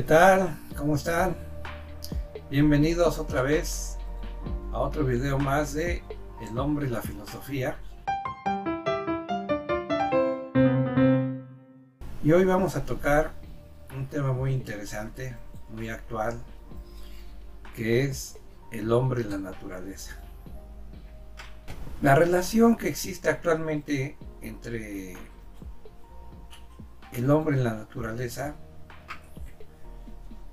¿Qué tal? ¿Cómo están? Bienvenidos otra vez a otro video más de El hombre y la filosofía. Y hoy vamos a tocar un tema muy interesante, muy actual, que es el hombre y la naturaleza. La relación que existe actualmente entre el hombre y la naturaleza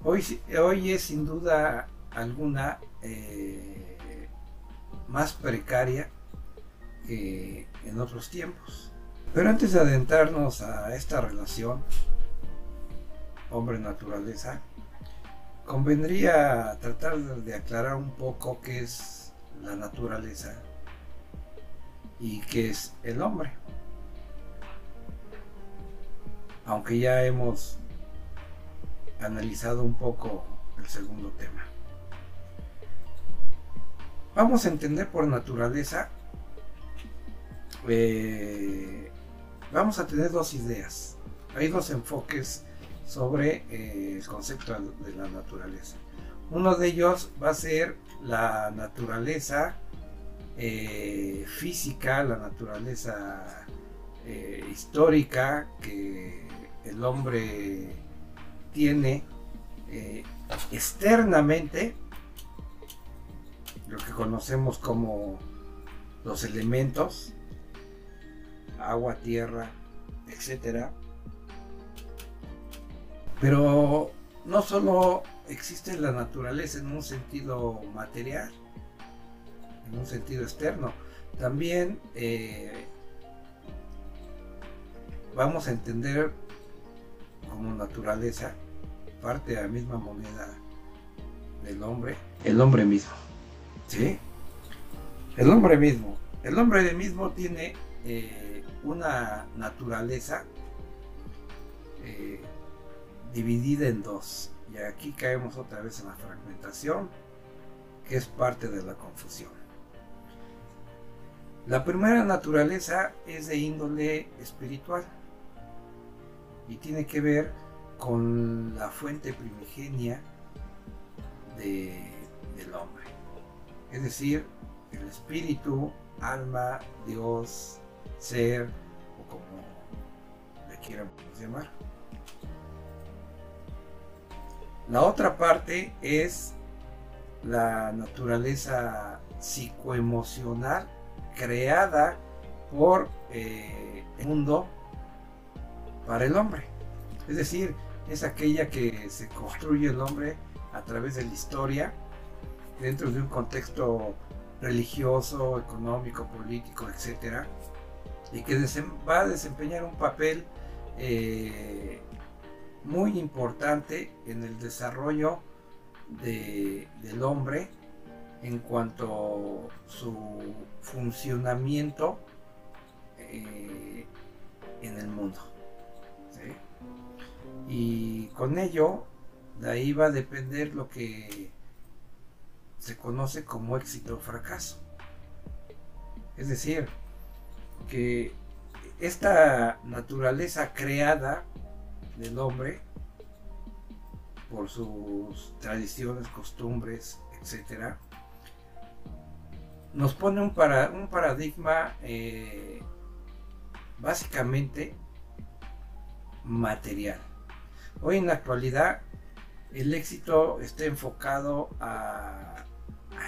hoy, es sin duda alguna eh, más precaria que en otros tiempos. Pero antes de adentrarnos a esta relación hombre-naturaleza, convendría tratar de aclarar un poco qué es la naturaleza y qué es el hombre. Aunque ya hemos analizado un poco el segundo tema. Vamos a entender por naturaleza, eh, vamos a tener dos ideas, hay dos enfoques sobre eh, el concepto de la naturaleza. Uno de ellos va a ser la naturaleza eh, física, la naturaleza histórica que el hombre tiene eh, externamente lo que conocemos como los elementos, agua, tierra, etcétera. Pero no solo existe la naturaleza en un sentido material, en un sentido externo, también eh, vamos a entender como naturaleza parte de la misma moneda del hombre, el hombre mismo. ¿Sí? El hombre mismo. El hombre mismo tiene eh, una naturaleza eh, dividida en dos. Y aquí caemos otra vez en la fragmentación, que es parte de la confusión. La primera naturaleza es de índole espiritual y tiene que ver con la fuente primigenia del hombre. Es decir, el espíritu, alma, Dios, ser o como le quieran llamar. La otra parte es la naturaleza psicoemocional creada por eh, el mundo para el hombre. Es decir, es aquella que se construye el hombre a través de la historia, dentro de un contexto religioso, económico, político, etc. Y que va a desempeñar un papel eh, muy importante en el desarrollo del hombre en cuanto a su funcionamiento eh, en el mundo. Y con ello, de ahí va a depender lo que se conoce como éxito o fracaso. Es decir, que esta naturaleza creada del hombre por sus tradiciones, costumbres, etc., nos pone un, para, un paradigma eh, básicamente material. Hoy en la actualidad el éxito está enfocado a,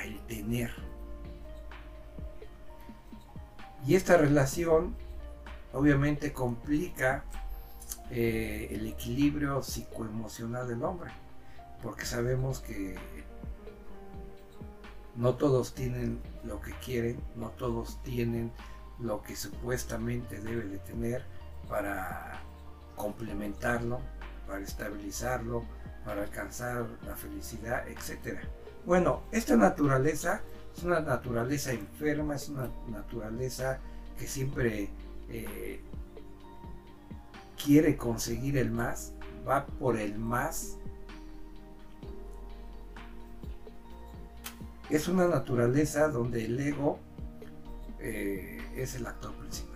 el tener. Y esta relación obviamente complica eh, el equilibrio psicoemocional del hombre, porque sabemos que no todos tienen lo que quieren, no todos tienen lo que supuestamente debe de tener para complementarlo, para estabilizarlo, para alcanzar la felicidad, etc. Bueno, esta naturaleza es una naturaleza enferma, es una naturaleza que siempre eh, quiere conseguir el más, va por el más. Es una naturaleza donde el ego eh, es el actor principal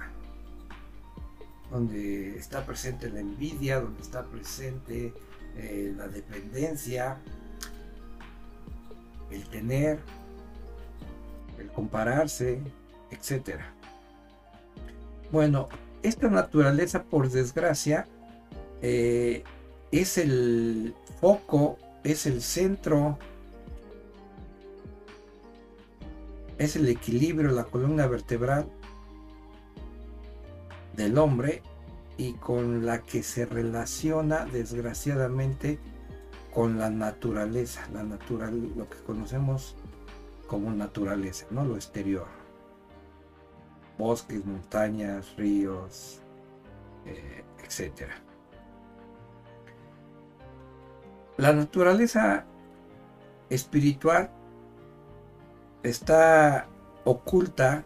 donde está presente la envidia, donde está presente eh, la dependencia, el tener, el compararse, etc. Bueno, esta naturaleza, por desgracia, eh, es el foco, es el centro, es el equilibrio, la columna vertebral del hombre y con la que se relaciona desgraciadamente con la naturaleza, la natural, lo que conocemos como naturaleza, ¿no? Lo exterior. Bosques, montañas, ríos, eh, etc. La naturaleza espiritual está oculta.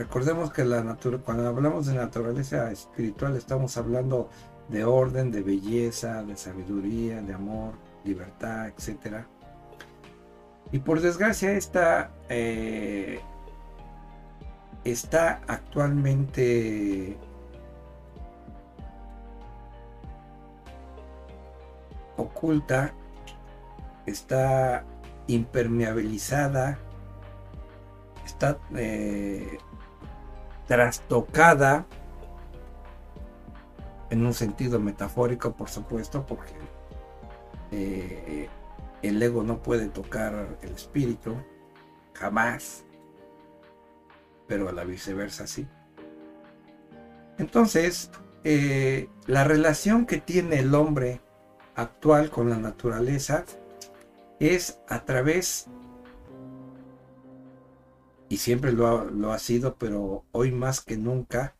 Recordemos que la cuando hablamos de naturaleza espiritual estamos hablando de orden, de belleza, de sabiduría, de amor, libertad, etc. Y por desgracia esta eh, está actualmente oculta, está impermeabilizada, está eh, trastocada en un sentido metafórico, por supuesto, porque eh, el ego no puede tocar el espíritu, jamás, pero a la viceversa sí. Entonces, eh, la relación que tiene el hombre actual con la naturaleza es a través, y siempre lo ha, lo ha sido, pero hoy más que nunca,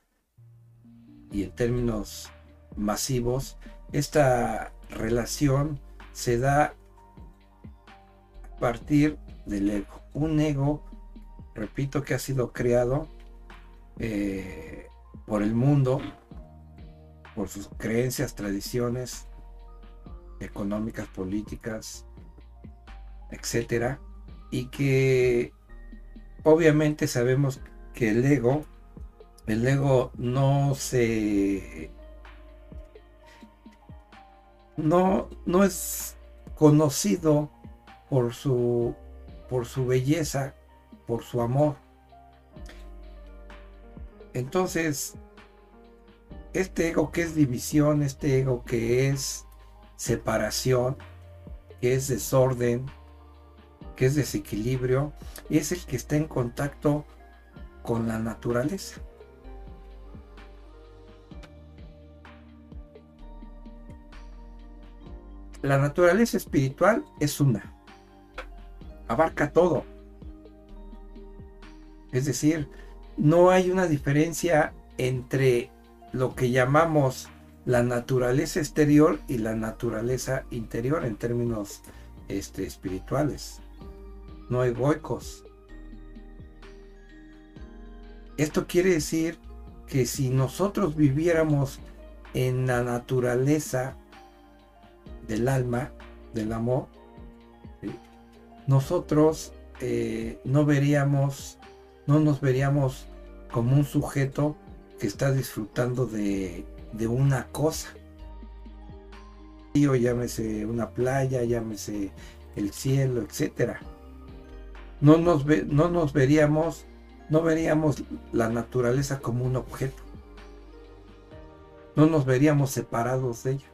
y en términos masivos, esta relación se da a partir del ego. Un ego, repito, que ha sido creado eh, por el mundo, por sus creencias, tradiciones económicas, políticas, etcétera, y que obviamente sabemos que el ego, el ego no se no, no es conocido por su por su belleza, por su amor. Entonces, este ego que es división, este ego que es separación, que es desorden, que es desequilibrio, es el que está en contacto con la naturaleza. La naturaleza espiritual es una, abarca todo. Es decir, no hay una diferencia entre lo que llamamos la naturaleza exterior y la naturaleza interior en términos este, espirituales no egoicos. Esto quiere decir que si nosotros viviéramos en la naturaleza del alma, del amor, nosotros eh, no veríamos, no nos veríamos como un sujeto que está disfrutando de, de una cosa. Llámese una playa, llámese el cielo, etcétera no nos, no nos veríamos, no veríamos la naturaleza como un objeto. No nos veríamos separados de ella,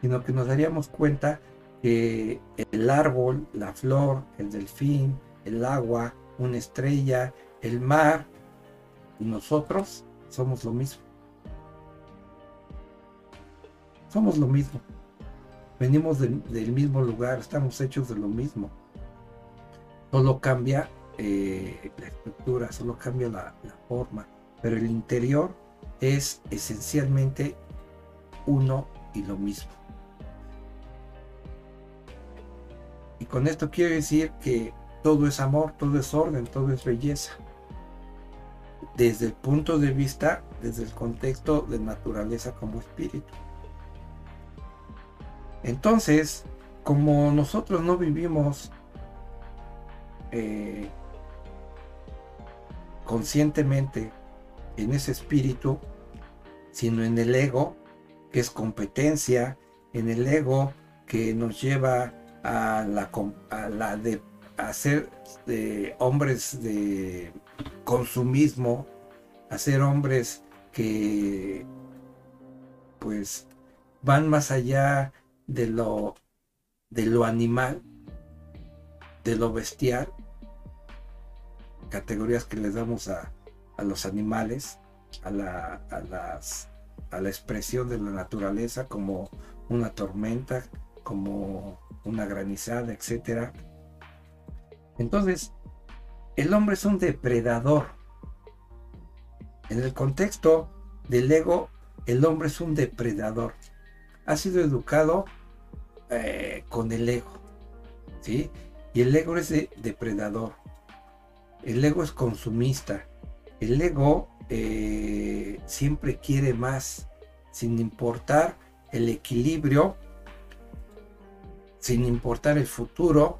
sino que nos daríamos cuenta que el árbol, la flor, el delfín, el agua, una estrella, el mar y nosotros somos lo mismo. Somos lo mismo. Venimos del mismo lugar, estamos hechos de lo mismo solo cambia eh, la estructura, solo cambia la, forma, pero el interior es esencialmente uno y lo mismo. Y con esto quiero decir que todo es amor, todo es orden, todo es belleza. Desde el punto de vista, desde el contexto de naturaleza como espíritu. Entonces, como nosotros no vivimos eh, conscientemente en ese espíritu, sino en el ego, que es competencia, en el ego que nos lleva a la, a la de ser de hombres de consumismo, a ser hombres que pues van más allá de lo de lo animal, de lo bestial, categorías que les damos a, a los animales, a la, a, las, a la expresión de la naturaleza como una tormenta, como una granizada, etc. Entonces, el hombre es un depredador. En el contexto del ego, el hombre es un depredador. Ha sido educado eh, con el ego. ¿sí? Y el ego es depredador. El ego es consumista. El ego eh, siempre quiere más, sin importar el equilibrio, sin importar el futuro,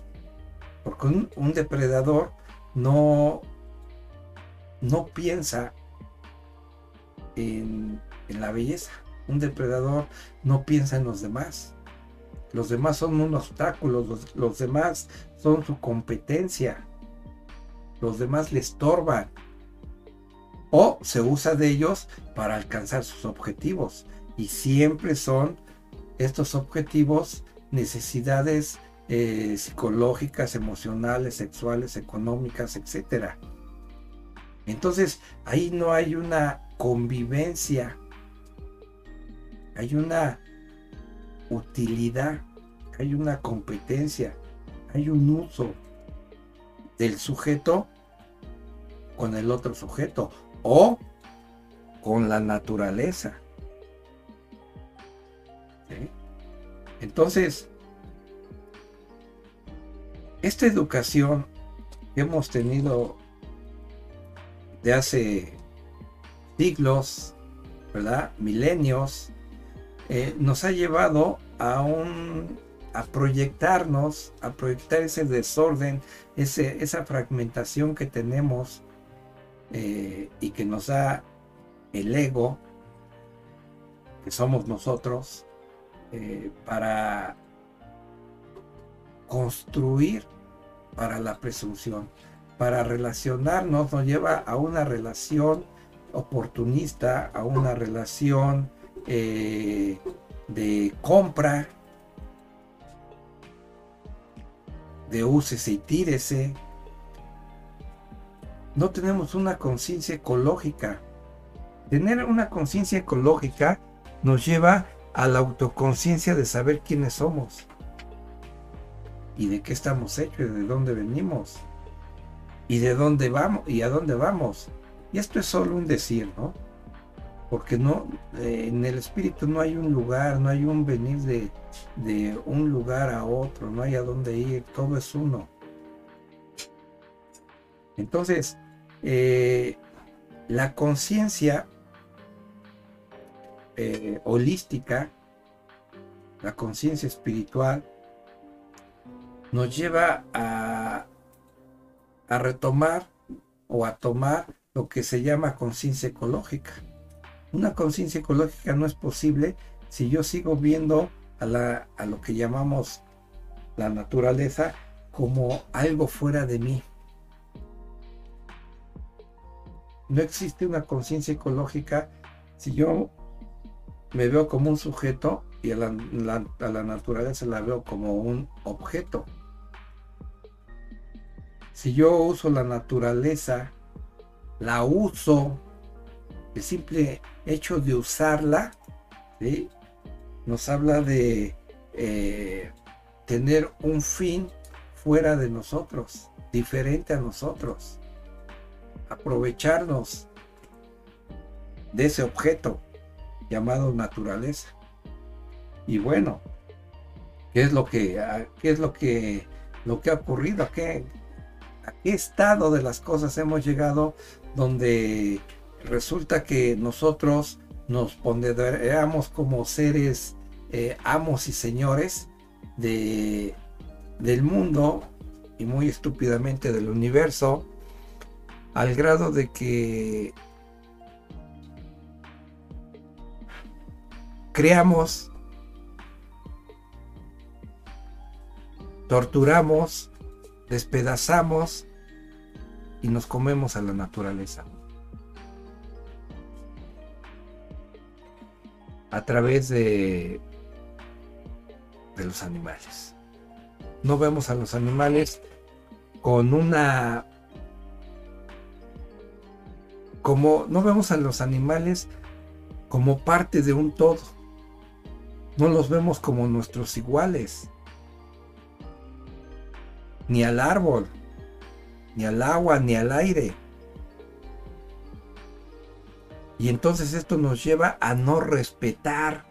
porque un, depredador no, no piensa en, la belleza. Un depredador no piensa en los demás. Los demás son un obstáculo, los, demás son su competencia. Los demás le estorban. O se usa de ellos para alcanzar sus objetivos. Y siempre son estos objetivos necesidades eh, psicológicas, emocionales, sexuales, económicas, etc. Entonces ahí no hay una convivencia, hay una utilidad, hay una competencia, hay un uso del sujeto con el otro sujeto o con la naturaleza. Entonces, esta educación que hemos tenido de hace siglos, ¿verdad? Milenios, eh, nos ha llevado a un a proyectarnos, a proyectar ese desorden, ese, esa fragmentación que tenemos eh, y que nos da el ego, que somos nosotros, eh, para construir para la presunción. Para relacionarnos nos lleva a una relación oportunista, a una relación eh, de compra, de úsese y tírese. No tenemos una conciencia ecológica. Tener una conciencia ecológica nos lleva a la autoconciencia de saber quiénes somos y de qué estamos hechos y de dónde venimos y de dónde vamos y a dónde vamos. Y esto es solo un decir, ¿no? Porque no, eh, en el espíritu no hay un lugar, no hay un venir de, de un lugar a otro, no hay a dónde ir, todo es uno. Entonces, eh, la conciencia eh, holística, la conciencia espiritual, nos lleva a, a retomar o a tomar lo que se llama conciencia ecológica. Una conciencia ecológica no es posible si yo sigo viendo a, la, a lo que llamamos la naturaleza como algo fuera de mí. No existe una conciencia ecológica si yo me veo como un sujeto y a la, naturaleza la veo como un objeto. Si yo uso la naturaleza, la uso, el simple hecho de usarla, nos habla de eh, tener un fin fuera de nosotros, diferente a nosotros. Aprovecharnos de ese objeto llamado naturaleza. Y bueno, ¿qué es lo que, qué es lo que, lo que ha ocurrido? ¿A qué, ¿A qué estado de las cosas hemos llegado donde resulta que nosotros nos ponderamos como seres eh, amos y señores de, del mundo y muy estúpidamente del universo, al grado de que creamos, torturamos, despedazamos y nos comemos a la naturaleza. A través de, los animales. No vemos a los animales con una como no vemos a los animales como parte de un todo. No los vemos como nuestros iguales. Ni al árbol, ni al agua, ni al aire. Y entonces esto nos lleva a no respetar,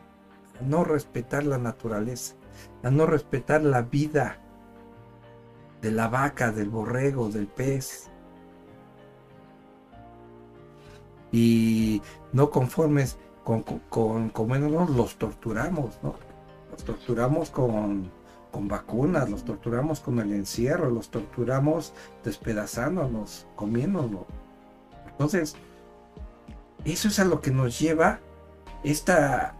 a no respetar la naturaleza, a no respetar la vida de la vaca, del borrego, del pez. y no conformes con, con, los torturamos, ¿no? Los torturamos con, con vacunas, los torturamos con el encierro, los torturamos despedazándonos, comiéndolo. Entonces, eso es a lo que nos lleva esta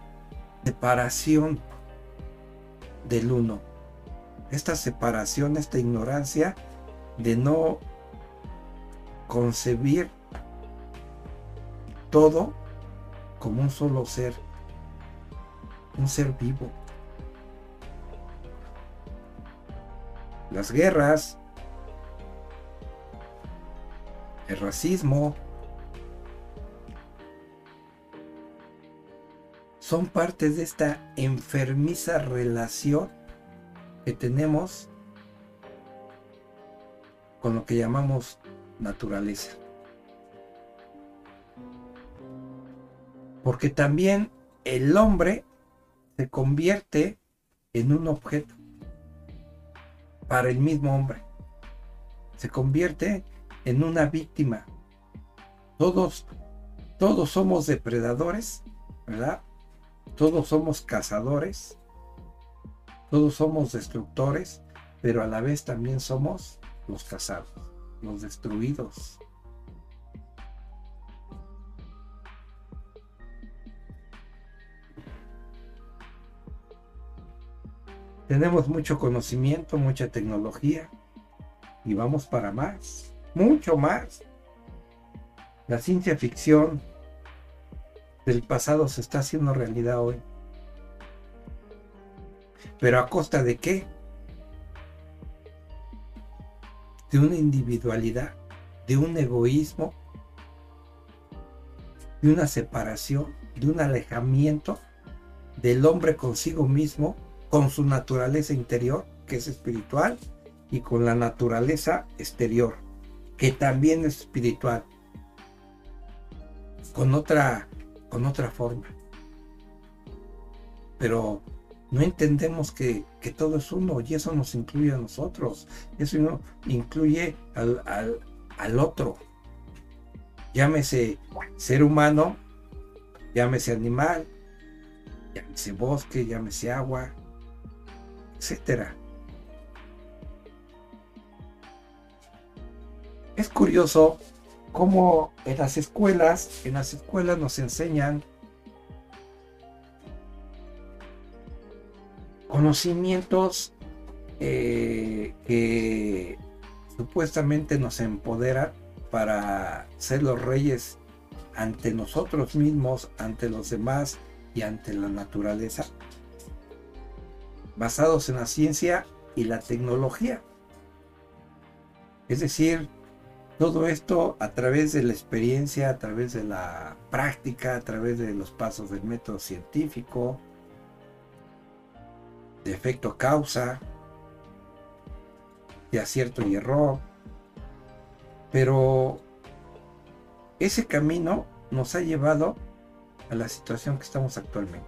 separación del uno, esta separación, esta ignorancia de no concebir todo como un solo ser, un ser vivo. Las guerras, el racismo, son parte de esta enfermiza relación que tenemos con lo que llamamos naturaleza. Porque también el hombre se convierte en un objeto para el mismo hombre. Se convierte en una víctima. Todos, todos somos depredadores, ¿verdad? Todos somos cazadores, todos somos destructores, pero a la vez también somos los cazados, los destruidos, Tenemos mucho conocimiento, mucha tecnología y vamos para más, mucho más. La ciencia ficción del pasado se está haciendo realidad hoy. Pero a costa de qué? De una individualidad, de un egoísmo, de una separación, de un alejamiento del hombre consigo mismo con su naturaleza interior, que es espiritual, y con la naturaleza exterior, que también es espiritual, con otra, con otra forma. Pero no entendemos que, todo es uno y eso nos incluye a nosotros, eso incluye al, al otro. Llámese ser humano, llámese animal, llámese bosque, llámese agua, etcétera. Es curioso cómo en las escuelas, en las escuelas nos enseñan conocimientos eh, que supuestamente nos empoderan para ser los reyes ante nosotros mismos, ante los demás y ante la naturaleza basados en la ciencia y la tecnología. Es decir, todo esto a través de la experiencia, a través de la práctica, a través de los pasos del método científico, de efecto causa, de acierto y error. Pero ese camino nos ha llevado a la situación que estamos actualmente.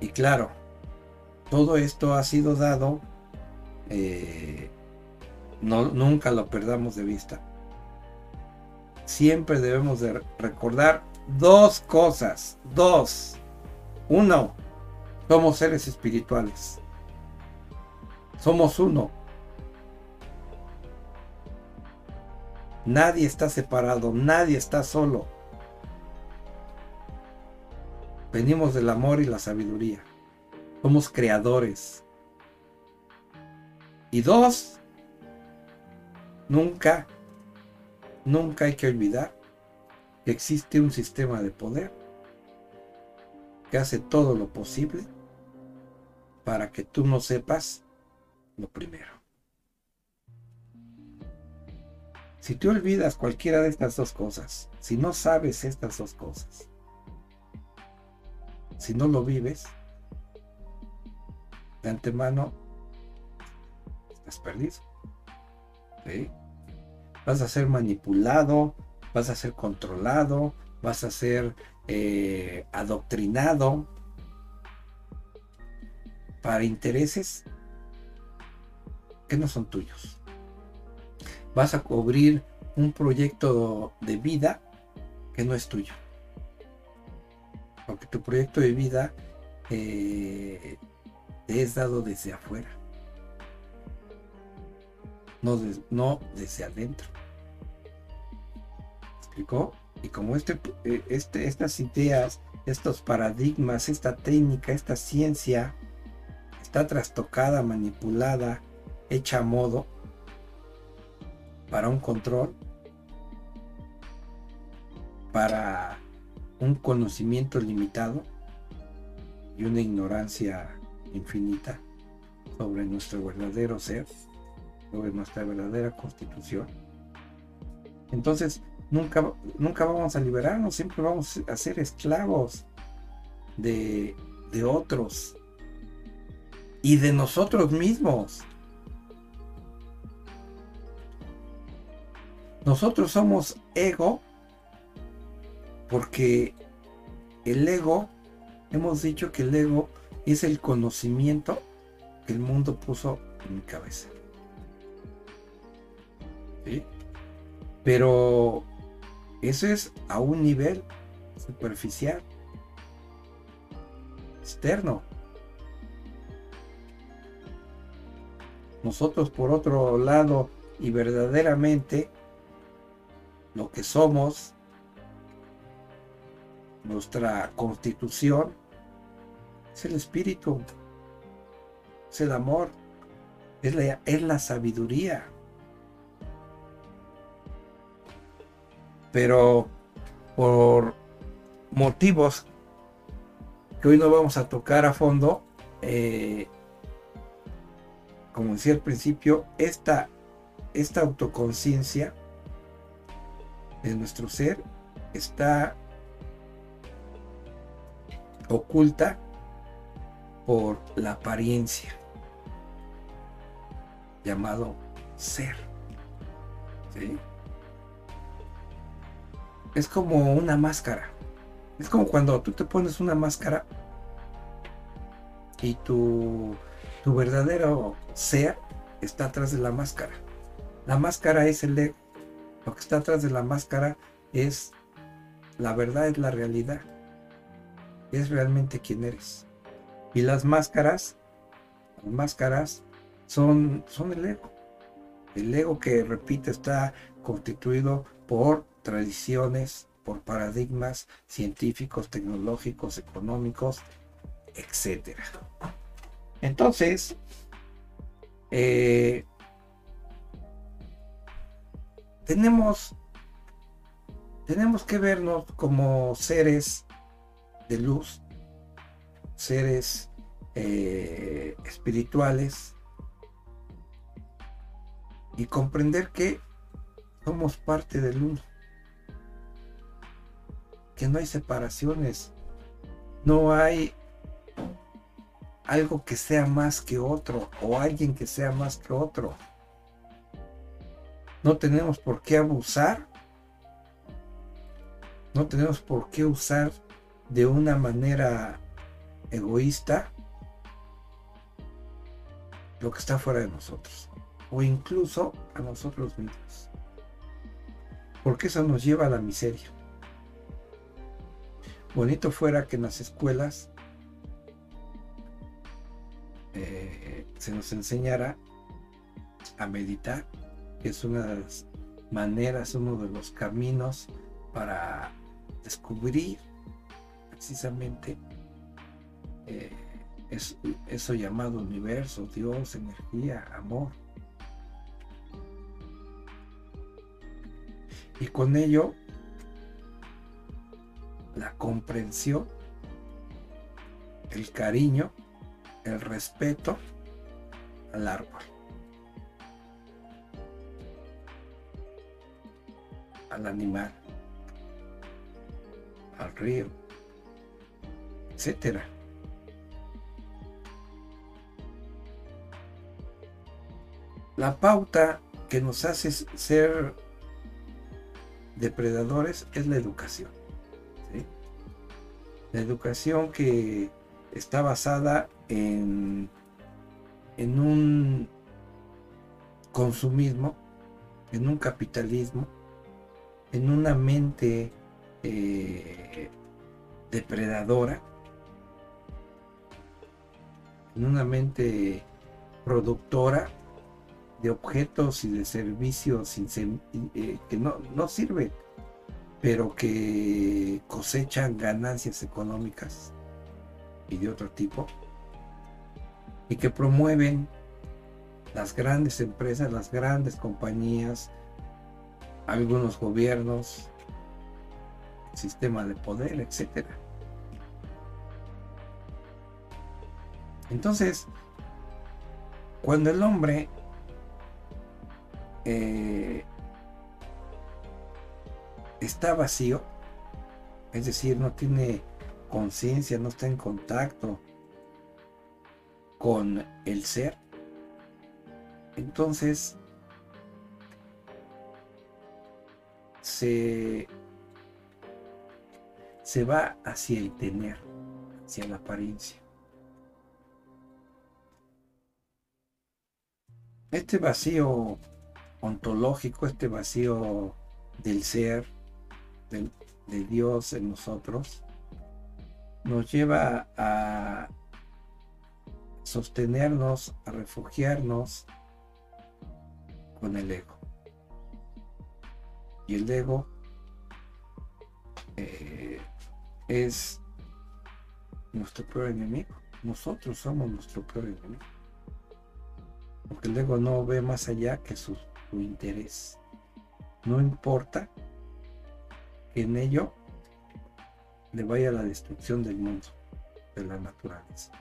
Y claro, todo esto ha sido dado, eh, no, nunca lo perdamos de vista. Siempre debemos de recordar dos cosas, dos. Uno, somos seres espirituales. Somos uno. Nadie está separado, nadie está solo. Venimos del amor y la sabiduría. Somos creadores. Y dos, nunca, nunca hay que olvidar que existe un sistema de poder que hace todo lo posible para que tú no sepas lo primero. Si tú olvidas cualquiera de estas dos cosas, si no sabes estas dos cosas, si no lo vives, de antemano perdido. Vas a ser manipulado, vas a ser controlado, vas a ser eh, adoctrinado para intereses que no son tuyos. Vas a cubrir un proyecto de vida que no es tuyo. Porque tu proyecto de vida eh, te es dado desde afuera. No, no desde adentro. ¿Explicó? Y como este, eh, este, estas ideas, estos paradigmas, esta técnica, esta ciencia está trastocada, manipulada, hecha a modo para un control, para un conocimiento limitado y una ignorancia infinita sobre nuestro verdadero ser, sobre nuestra verdadera constitución. Entonces, nunca, nunca vamos a liberarnos, siempre vamos a ser esclavos de, de otros y de nosotros mismos. Nosotros somos ego porque el ego, hemos dicho que el ego es el conocimiento que el mundo puso en mi cabeza. Pero eso es a un nivel superficial, externo. Nosotros por otro lado y verdaderamente lo que somos, nuestra constitución, es el espíritu, es el amor, es la, es la sabiduría. Pero por motivos que hoy no vamos a tocar a fondo, eh, como decía al principio, esta, esta autoconciencia de nuestro ser está oculta por la apariencia llamado ser. ¿sí? Es como una máscara. Es como cuando tú te pones una máscara y tu, tu verdadero ser está atrás de la máscara. La máscara es el ego. Lo que está atrás de la máscara es la verdad, es la realidad. Es realmente quién eres. Y las máscaras, las máscaras son, son el ego. El ego que, repito, está constituido por tradiciones, por paradigmas científicos, tecnológicos, económicos, etc. Entonces, eh, tenemos, tenemos que vernos como seres de luz, seres eh, espirituales y comprender que somos parte del uno que no hay separaciones, no hay algo que sea más que otro o alguien que sea más que otro. No tenemos por qué abusar, no tenemos por qué usar de una manera egoísta lo que está fuera de nosotros o incluso a nosotros mismos. Porque eso nos lleva a la miseria. Bonito fuera que en las escuelas eh, se nos enseñara a meditar, que es una de las maneras, uno de los caminos para descubrir precisamente eh, es, eso llamado universo, Dios, energía, amor. Y con ello, la comprensión, el cariño, el respeto al árbol. al animal, al río, etcétera. La pauta que nos hace ser depredadores es la educación. La educación que está basada en, en un consumismo, en un capitalismo, en una mente eh, depredadora, en una mente productora de objetos y de servicios eh, que no, no sirven, pero que cosechan ganancias económicas y de otro tipo, y que promueven las grandes empresas, las grandes compañías, algunos gobiernos, sistema de poder, etc. Entonces, cuando el hombre eh, está vacío, es decir, no tiene conciencia, no está en contacto con el ser, entonces se, se va hacia el tener, hacia la apariencia. Este vacío ontológico, este vacío del ser, de Dios en nosotros, nos lleva a sostenernos, a refugiarnos con el ego. Y el ego eh, es nuestro peor enemigo. Nosotros somos nuestro peor enemigo. Porque el ego no ve más allá que su, interés. No importa en ello le vaya la destrucción del mundo, de la naturaleza.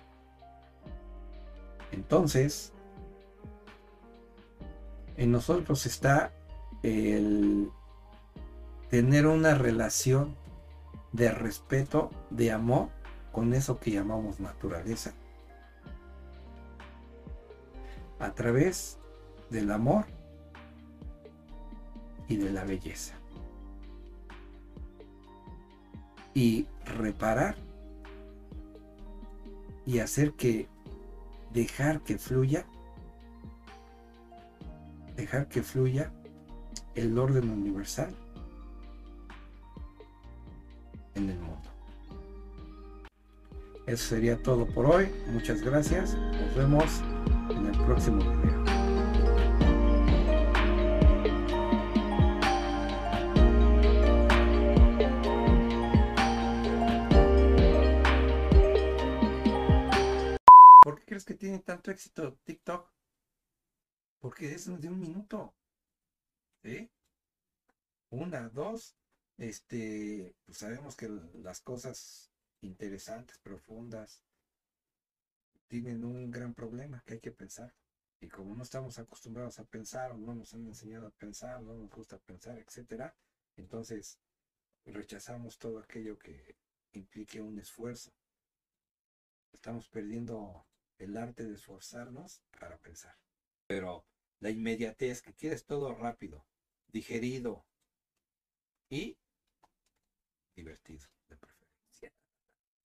Entonces, en nosotros está el tener una relación de respeto, de amor con eso que llamamos naturaleza. A través del amor y de la belleza. Y reparar y hacer que dejar que fluya, dejar que fluya el orden universal en el mundo. Eso sería todo por hoy. Muchas gracias. Nos vemos en el próximo video. Tiene tanto éxito TikTok? Porque es de un minuto. Una, dos, este, pues sabemos que las cosas interesantes, profundas, tienen un gran problema que hay que pensar. Y como no estamos acostumbrados a pensar, o no nos han enseñado a pensar, no nos gusta pensar, etcétera, entonces rechazamos todo aquello que implique un esfuerzo. Estamos perdiendo el arte de esforzarnos para pensar. Pero la inmediatez, que quieres todo rápido, digerido y divertido.